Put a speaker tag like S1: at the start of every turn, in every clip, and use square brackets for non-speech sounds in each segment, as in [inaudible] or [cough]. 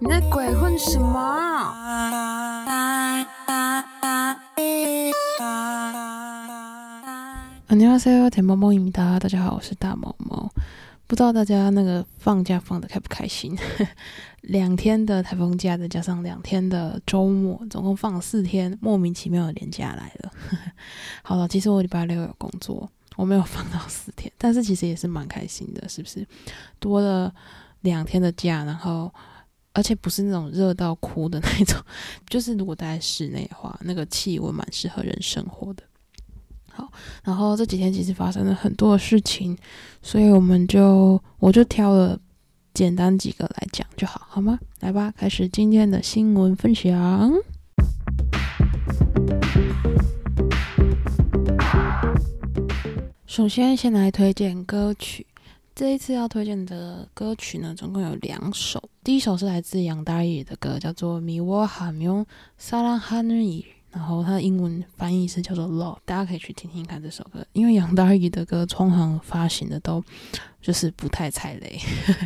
S1: 你在鬼混什么？안녕하세요대모모입니다大家好，我是大毛毛。不知道大家那个放假放的开不开心？[laughs] 两天的台风假，再加上两天的周末，总共放四天，莫名其妙的连假来了。[laughs] 好了，其实我礼拜六有工作，我没有放到四天，但是其实也是蛮开心的，是不是？多了两天的假，然后。 而且不是那种热到哭的那种，就是如果待在室内的话，那个气温蛮适合人生活的。好，然后这几天其实发生了很多的事情，所以我们就我就挑了简单几个来讲就好，好吗？来吧，开始今天的新闻分享。首先，先来推荐歌曲。这一次要推荐的歌曲呢，总共有两首。第一首是来自杨大宇的歌，叫做《米沃哈米用萨拉哈努伊》，然后它的英文翻译是叫做《Love》，大家可以去听听看这首歌。因为杨大宇的歌通常发行的都就是不太踩雷。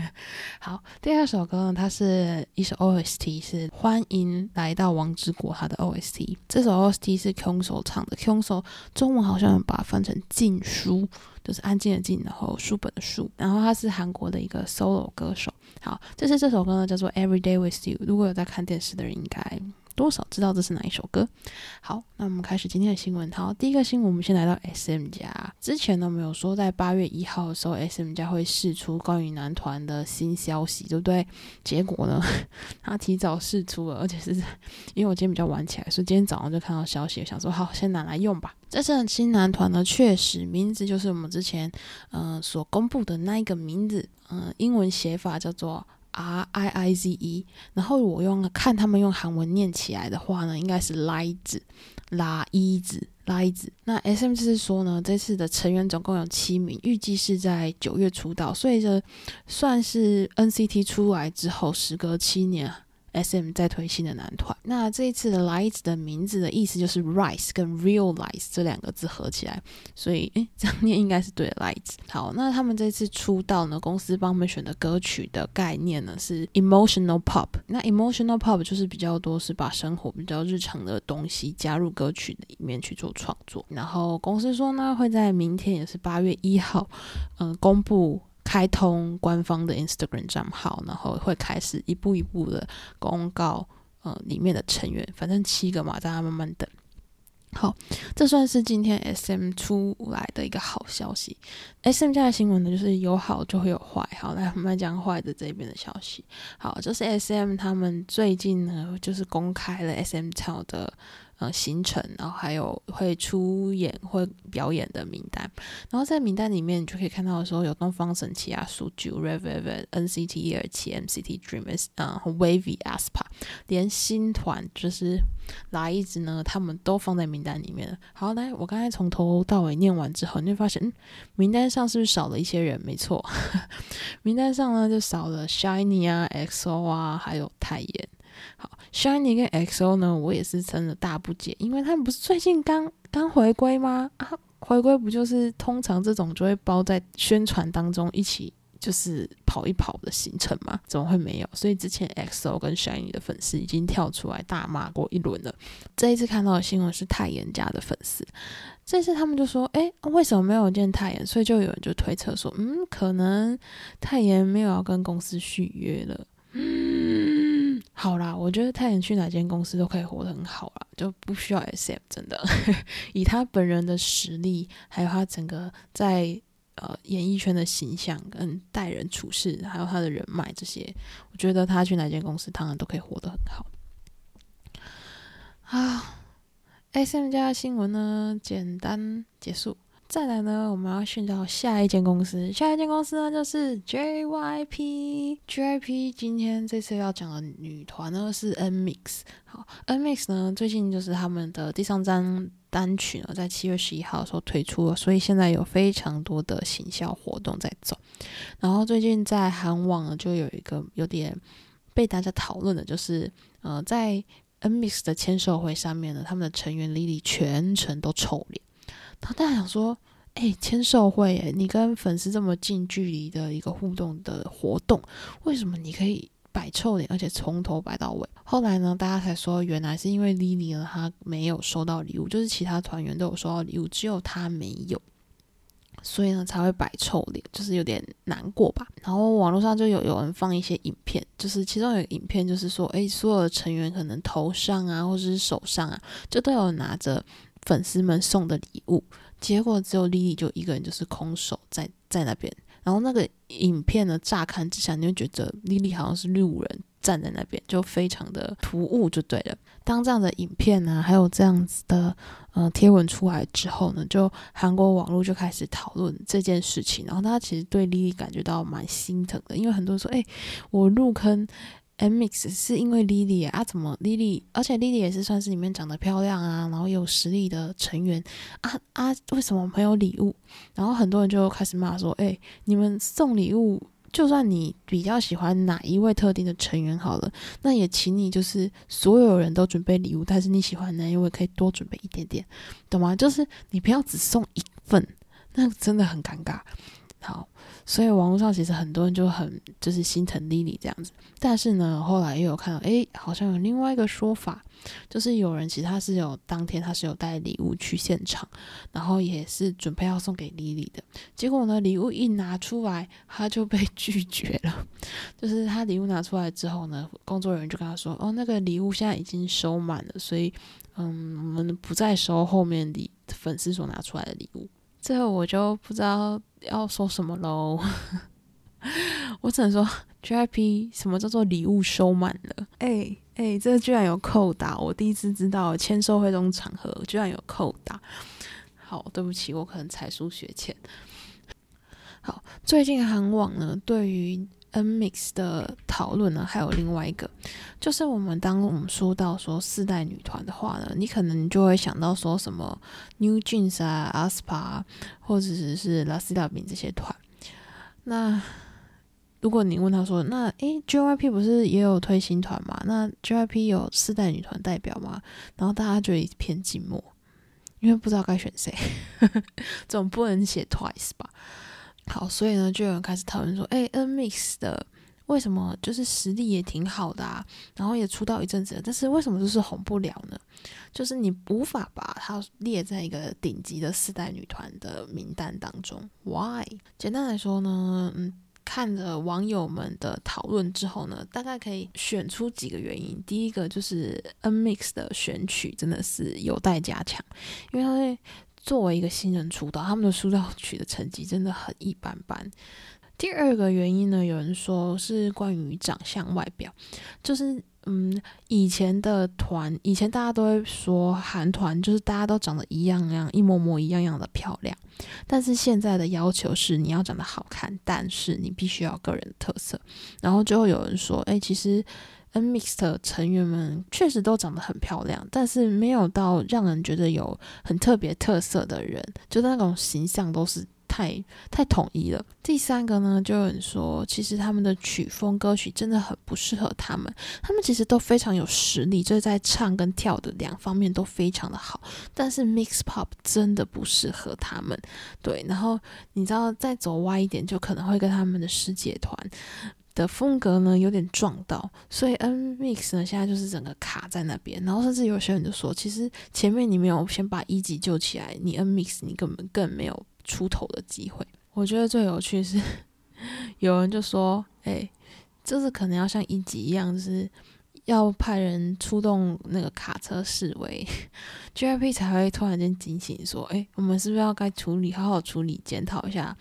S1: [laughs] 好，第二首歌呢，它是一首 OST，是欢迎来到王之国，它的 OST。这首 OST 是 Kung So 唱的，Kung So 中文好像把它翻成禁书。就是安静的静，然后书本的书，然后他是韩国的一个 solo 歌手。好，这是这首歌呢，叫做 Every Day with You。如果有在看电视的人，应该。多少知道这是哪一首歌？好，那我们开始今天的新闻。好，第一个新闻，我们先来到 S M 家。之前呢，我们有说在八月一号的时候，S M 家会释出关于男团的新消息，对不对？结果呢，[laughs] 他提早释出了，而且是因为我今天比较晚起来，所以今天早上就看到消息，想说好，先拿来用吧。这次的新男团呢，确实名字就是我们之前嗯所公布的那一个名字，嗯，英文写法叫做。R I I Z E，然后我用看他们用韩文念起来的话呢，应该是拉子、拉伊子、拉伊子。那 S M 就是说呢，这次的成员总共有七名，预计是在九月出道，所以这算是 N C T 出来之后时隔七年。S.M. 在推新的男团，那这一次的 Lights 的名字的意思就是 Rise 跟 Realize 这两个字合起来，所以诶，[laughs] 这样念应该是对的 Lights。好，那他们这次出道呢，公司帮我们选的歌曲的概念呢是 Emotional Pop。那 Emotional Pop 就是比较多是把生活比较日常的东西加入歌曲里面去做创作。然后公司说呢，会在明天也是八月一号，嗯，公布。开通官方的 Instagram 账号，然后会开始一步一步的公告，呃，里面的成员，反正七个嘛，大家慢慢等。好，这算是今天 SM 出来的一个好消息。SM 家的新闻呢，就是有好就会有坏。好，来我们来讲坏的这边的消息。好，就是 SM 他们最近呢，就是公开了 SM 超的。呃，行程，然后还有会出演、会表演的名单，然后在名单里面，你就可以看到的时候有东方神起啊、苏九、Revive、NCT 一二七、MCT Dreamers，嗯，Wavy、Aspa，连新团就是来一支呢，他们都放在名单里面好，来，我刚才从头到尾念完之后，你会发现，嗯，名单上是不是少了一些人？没错，[laughs] 名单上呢就少了 Shiny 啊、XO 啊，还有泰妍。好，Shiny 跟 XO 呢，我也是真的大不解，因为他们不是最近刚刚回归吗？啊，回归不就是通常这种就会包在宣传当中一起就是跑一跑的行程吗？怎么会没有？所以之前 XO 跟 Shiny 的粉丝已经跳出来大骂过一轮了。这一次看到的新闻是泰妍家的粉丝，这次他们就说，哎，为什么没有见泰妍？所以就有人就推测说，嗯，可能泰妍没有要跟公司续约了。好啦，我觉得泰妍去哪间公司都可以活得很好啦，就不需要 SM。真的，[laughs] 以他本人的实力，还有他整个在呃演艺圈的形象跟待人处事，还有他的人脉这些，我觉得他去哪间公司，当然都可以活得很好。啊，SM 家新闻呢，简单结束。再来呢，我们要寻找下一间公司。下一间公司呢，就是 JYP。JYP 今天这次要讲的女团呢是 NMIX。好，NMIX 呢最近就是他们的第三张单曲呢，在七月十一号的时候推出了，所以现在有非常多的行销活动在走。然后最近在韩网呢，就有一个有点被大家讨论的，就是呃，在 NMIX 的签售会上面呢，他们的成员 Lily 全程都臭脸。然后大家想说，哎，签售会，哎，你跟粉丝这么近距离的一个互动的活动，为什么你可以摆臭脸，而且从头摆到尾。后来呢，大家才说原来是因为 Lily 呢，她没有收到礼物，就是其他团员都有收到礼物，只有她没有。所以呢，才会摆臭脸，就是有点难过吧。然后网络上就有有人放一些影片，就是其中有影片，就是说，诶，所有的成员可能头上啊，或者是手上啊，就都有拿着粉丝们送的礼物。结果只有莉莉就一个人，就是空手在在那边。然后那个影片呢，乍看之下，你会觉得莉莉好像是路人。站在那边就非常的突兀，就对了。当这样的影片呢，还有这样子的呃贴文出来之后呢，就韩国网络就开始讨论这件事情。然后大家其实对莉莉感觉到蛮心疼的，因为很多人说，哎，我入坑 MIX 是因为 Lily 啊，怎么 Lily？？而且 Lily 也是算是里面长得漂亮啊，然后有实力的成员啊啊，为什么没有礼物？然后很多人就开始骂说，哎，你们送礼物。就算你比较喜欢哪一位特定的成员好了，那也请你就是所有人都准备礼物，但是你喜欢哪一位可以多准备一点点，懂吗？就是你不要只送一份，那真的很尴尬。好。所以网络上其实很多人就很就是心疼 Lily 这样子，但是呢，后来又有看到，哎，好像有另外一个说法，就是有人其实他是有当天他是有带礼物去现场，然后也是准备要送给 Lily 的，结果呢，礼物一拿出来，他就被拒绝了。就是他礼物拿出来之后呢，工作人员就跟他说，哦，那个礼物现在已经收满了，所以嗯，我们不再收后面礼粉丝所拿出来的礼物。最后我就不知道要说什么喽，[laughs] 我只能说 JIP 什么叫做礼物收满了？哎哎，这居然有扣打，我第一次知道签售会这种场合居然有扣打。好，对不起，我可能才疏学浅。好，最近韩网呢对于。N mix 的讨论呢，还有另外一个，就是我们当我们说到说四代女团的话呢，你可能就会想到说什么 New Jeans 啊、A S P A 或者是 La s i a 饼这些团。那如果你问他说，那诶 JYP 不是也有推新团吗？那 JYP 有四代女团代表吗？然后大家就一片静默，因为不知道该选谁，[laughs] 总不能写 Twice 吧。好，所以呢，就有人开始讨论说，哎，N Mix 的为什么就是实力也挺好的啊，然后也出道一阵子了，但是为什么就是红不了呢？就是你无法把它列在一个顶级的四代女团的名单当中，Why？简单来说呢，嗯，看着网友们的讨论之后呢，大概可以选出几个原因。第一个就是 N Mix 的选曲真的是有待加强，因为它会。作为一个新人出道，他们的出道曲的成绩真的很一般般。第二个原因呢，有人说是关于长相外表，就是嗯，以前的团，以前大家都会说韩团就是大家都长得一样样，一模模一样样的漂亮，但是现在的要求是你要长得好看，但是你必须要个人特色。然后最后有人说，哎，其实。N Mix 的成员们确实都长得很漂亮，但是没有到让人觉得有很特别特色的人，就那种形象都是太太统一了。第三个呢，就有人说，其实他们的曲风歌曲真的很不适合他们。他们其实都非常有实力，就是在唱跟跳的两方面都非常的好，但是 Mix Pop 真的不适合他们。对，然后你知道再走歪一点，就可能会跟他们的师姐团。的风格呢有点撞到，所以 N Mix 呢现在就是整个卡在那边，然后甚至有些人就说，其实前面你没有先把一级救起来，你 N Mix 你根本更没有出头的机会。我觉得最有趣是，[laughs] 有人就说，哎，就是可能要像一级一样，就是要派人出动那个卡车示威，GIP 才会突然间警醒说，哎，我们是不是要该处理，好好处理，检讨一下。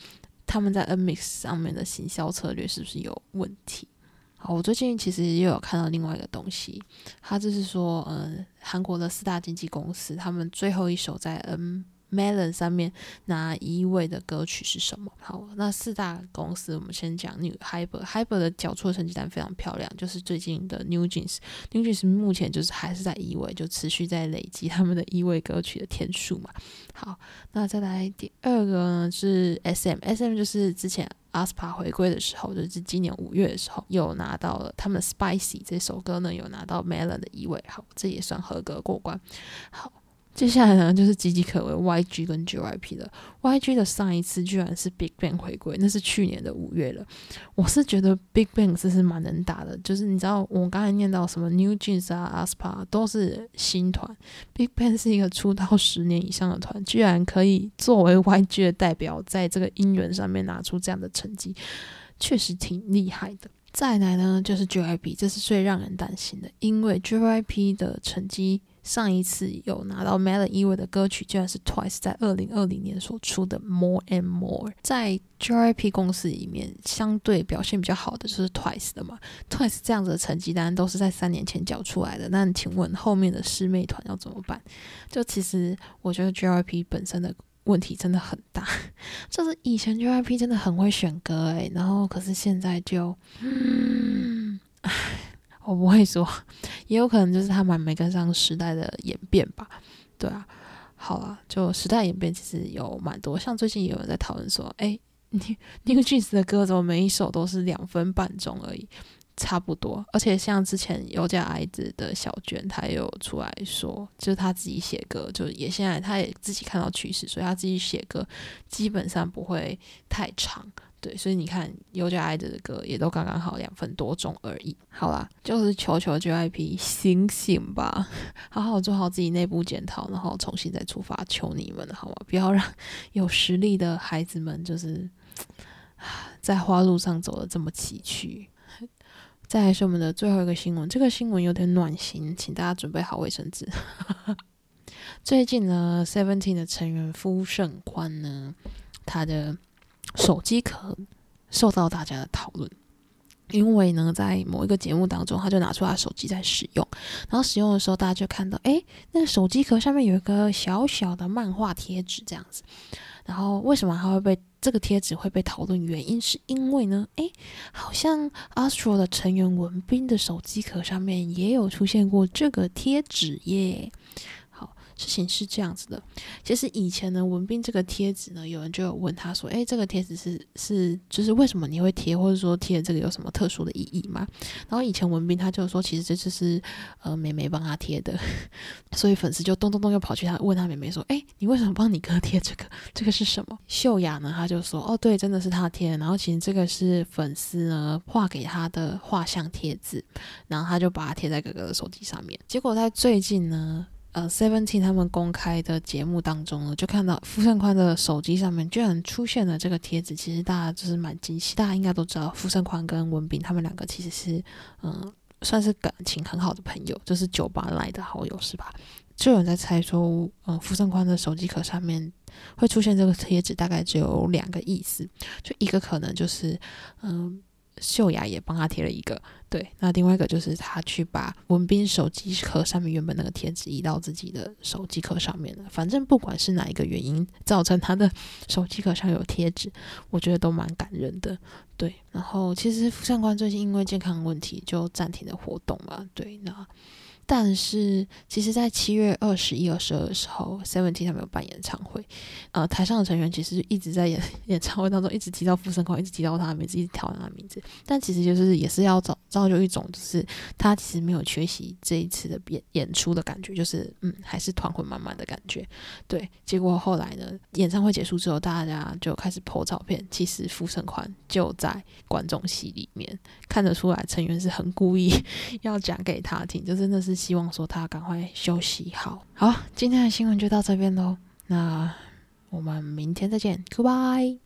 S1: 他们在 N Mix 上面的行销策略是不是有问题？好，我最近其实又有看到另外一个东西，他就是说，嗯，韩国的四大经纪公司，他们最后一手在 N。Melon 上面拿一位的歌曲是什么？好，那四大公司我们先讲 New Hyper，Hyper 的缴出成绩单非常漂亮，就是最近的 New Jeans，New Jeans 目前就是还是在一位，就持续在累积他们的一位歌曲的天数嘛。好，那再来第二个呢是 SM，SM 就是之前 Aspa 回归的时候，就是今年五月的时候又拿到了他们 Spicy 这首歌呢有拿到 Melon 的一位，好，这也算合格过关。好。接下来呢，就是岌岌可危 YG 跟 JYP 的 YG 的上一次居然是 Big Bang 回归，那是去年的五月了。我是觉得 Big Bang 是是蛮能打的，就是你知道我刚才念到什么 New Jeans 啊、aespa 都是新团，Big Bang 是一个出道十年以上的团，居然可以作为 YG 的代表，在这个音源上面拿出这样的成绩，确实挺厉害的。再来呢，就是 JYP，这是最让人担心的，因为 JYP 的成绩。上一次有拿到 Melon 一位的歌曲，居然是 Twice 在二零二零年所出的 More and More。在 JYP 公司里面，相对表现比较好的就是 Twice 的嘛。Twice 这样子的成绩单都是在三年前缴出来的。那请问后面的师妹团要怎么办？就其实我觉得 JYP 本身的问题真的很大，[laughs] 就是以前 JYP 真的很会选歌诶，然后可是现在就，嗯，唉。我不会说，也有可能就是他们没跟上时代的演变吧。对啊，好啊，就时代演变其实有蛮多，像最近也有人在讨论说，哎，New Jeans 的歌怎么每一首都是两分半钟而已，差不多。而且像之前有家爱子的小娟，她有出来说，就是他自己写歌，就也现在他也自己看到趋势，所以他自己写歌基本上不会太长。对，所以你看，有家爱的歌也都刚刚好两分多钟而已。好啦，就是求求 J I P 醒醒吧，好好做好自己内部检讨，然后重新再出发，求你们了，好吗？不要让有实力的孩子们就是在花路上走的这么崎岖。再来是我们的最后一个新闻，这个新闻有点暖心，请大家准备好卫生纸。[laughs] 最近呢，Seventeen 的成员夫胜宽呢，他的。手机壳受到大家的讨论，因为呢，在某一个节目当中，他就拿出他手机在使用，然后使用的时候，大家就看到，哎，那个手机壳上面有一个小小的漫画贴纸，这样子。然后为什么他会被这个贴纸会被讨论？原因是因为呢，哎，好像 Astro 的成员文斌的手机壳上面也有出现过这个贴纸耶。事情是这样子的，其实以前呢，文斌这个贴纸呢，有人就有问他说：“诶，这个贴纸是是就是为什么你会贴，或者说贴这个有什么特殊的意义吗？”然后以前文斌他就说：“其实这就是呃妹妹帮他贴的。[laughs] ”所以粉丝就咚咚咚又跑去他问他妹妹说：“诶，你为什么帮你哥贴这个？这个是什么？”秀雅呢，他就说：“哦，对，真的是他贴。然后其实这个是粉丝呢画给他的画像贴纸，然后他就把它贴在哥哥的手机上面。结果在最近呢。”呃，Seventeen 他们公开的节目当中呢，就看到傅盛宽的手机上面居然出现了这个贴纸。其实大家就是蛮惊喜，大家应该都知道傅盛宽跟文斌他们两个其实是嗯，算是感情很好的朋友，就是酒吧来的好友是吧？就有人在猜说，嗯，傅盛宽的手机壳上面会出现这个贴纸，大概只有两个意思，就一个可能就是嗯。秀雅也帮他贴了一个，对，那另外一个就是他去把文斌手机壳上面原本那个贴纸移到自己的手机壳上面了。反正不管是哪一个原因造成他的手机壳上有贴纸，我觉得都蛮感人的。对，然后其实相官最近因为健康问题就暂停了活动嘛，对，那。但是，其实，在七月二十一、二十二的时候，Seventeen 他们有办演唱会，呃，台上的成员其实一直在演 [laughs] 演唱会当中一直提到傅盛宽，一直提到他的名字，一直挑他的名字。但其实就是也是要造造就一种，就是他其实没有缺席这一次的演演出的感觉，就是嗯，还是团魂满满的感觉。对，结果后来呢，演唱会结束之后，大家就开始 po 照片，其实傅盛宽就在观众席里面，看得出来成员是很故意 [laughs] 要讲给他听，就真的是希望说他赶快休息好。好，今天的新闻就到这边喽。那我们明天再见，Goodbye。